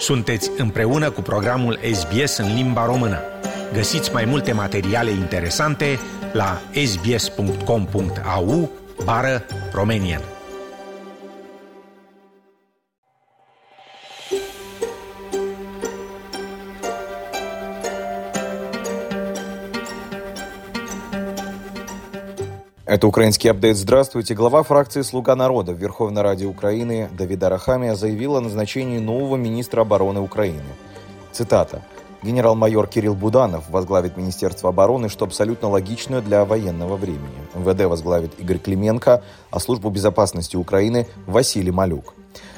Sunteți împreună cu programul SBS în limba română. Găsiți mai multe materiale interesante la sbs.com.au bară Romanian. Это украинский апдейт. Здравствуйте. Глава фракции «Слуга народа» в Верховной Раде Украины Давида Рахамия заявила о назначении нового министра обороны Украины. Цитата. Генерал-майор Кирилл Буданов возглавит Министерство обороны, что абсолютно логично для военного времени. МВД возглавит Игорь Клименко, а службу безопасности Украины – Василий Малюк.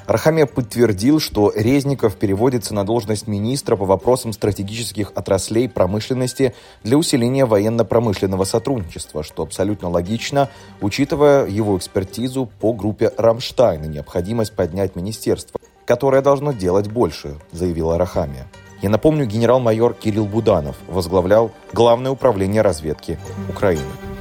Рахамия подтвердил, что Резников переводится на должность министра по вопросам стратегических отраслей промышленности для усиления военно-промышленного сотрудничества, что абсолютно логично, учитывая его экспертизу по группе «Рамштайн» и необходимость поднять министерство, которое должно делать больше, заявила Рахамия. Я напомню, генерал-майор Кирилл Буданов возглавлял Главное управление разведки Украины.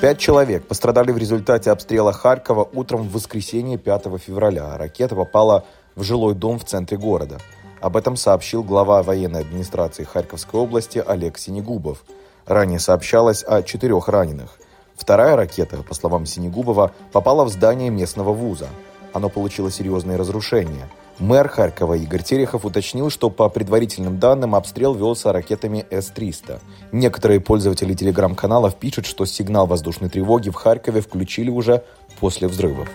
Пять человек пострадали в результате обстрела Харькова утром в воскресенье 5 февраля. Ракета попала в жилой дом в центре города. Об этом сообщил глава военной администрации Харьковской области Олег Синегубов. Ранее сообщалось о четырех раненых. Вторая ракета, по словам Синегубова, попала в здание местного вуза. Оно получило серьезные разрушения – Мэр Харькова Игорь Терехов уточнил, что по предварительным данным обстрел велся ракетами С-300. Некоторые пользователи телеграм-каналов пишут, что сигнал воздушной тревоги в Харькове включили уже после взрывов.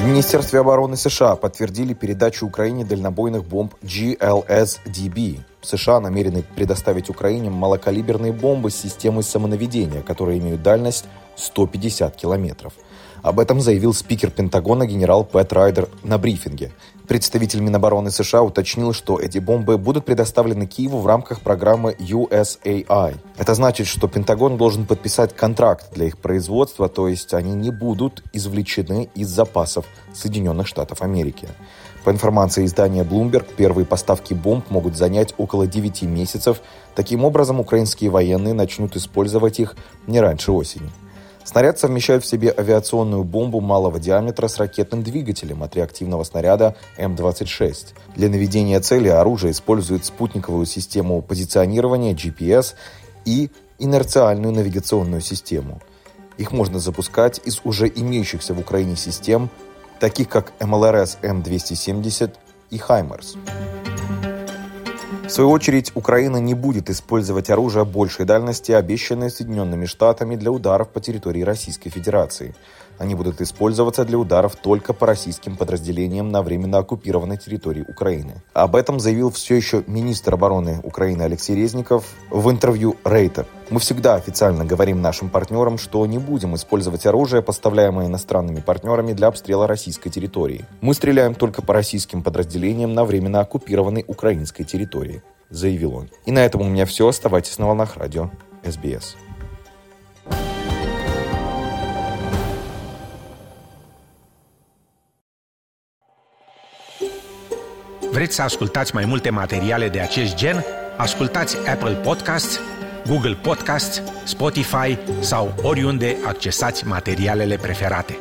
В Министерстве обороны США подтвердили передачу Украине дальнобойных бомб GLSDB. США намерены предоставить Украине малокалиберные бомбы с системой самонаведения, которые имеют дальность 150 километров – об этом заявил спикер Пентагона генерал Пэт Райдер на брифинге. Представитель Минобороны США уточнил, что эти бомбы будут предоставлены Киеву в рамках программы USAI. Это значит, что Пентагон должен подписать контракт для их производства, то есть они не будут извлечены из запасов Соединенных Штатов Америки. По информации издания Bloomberg, первые поставки бомб могут занять около 9 месяцев. Таким образом, украинские военные начнут использовать их не раньше осени. Снаряд совмещает в себе авиационную бомбу малого диаметра с ракетным двигателем от реактивного снаряда М-26. Для наведения цели оружие использует спутниковую систему позиционирования GPS и инерциальную навигационную систему. Их можно запускать из уже имеющихся в Украине систем, таких как МЛРС М-270 и «Хаймерс». В свою очередь, Украина не будет использовать оружие большей дальности, обещанное Соединенными Штатами для ударов по территории Российской Федерации. Они будут использоваться для ударов только по российским подразделениям на временно оккупированной территории Украины. Об этом заявил все еще министр обороны Украины Алексей Резников в интервью Рейтер. Мы всегда официально говорим нашим партнерам, что не будем использовать оружие, поставляемое иностранными партнерами для обстрела российской территории. Мы стреляем только по российским подразделениям на временно оккупированной украинской территории, заявил он. И на этом у меня все. Оставайтесь на волнах радио СБС. Vreți să ascultați mai multe materiale de acest gen? Ascultați Apple Podcasts, Google Podcasts, Spotify sau oriunde accesați materialele preferate.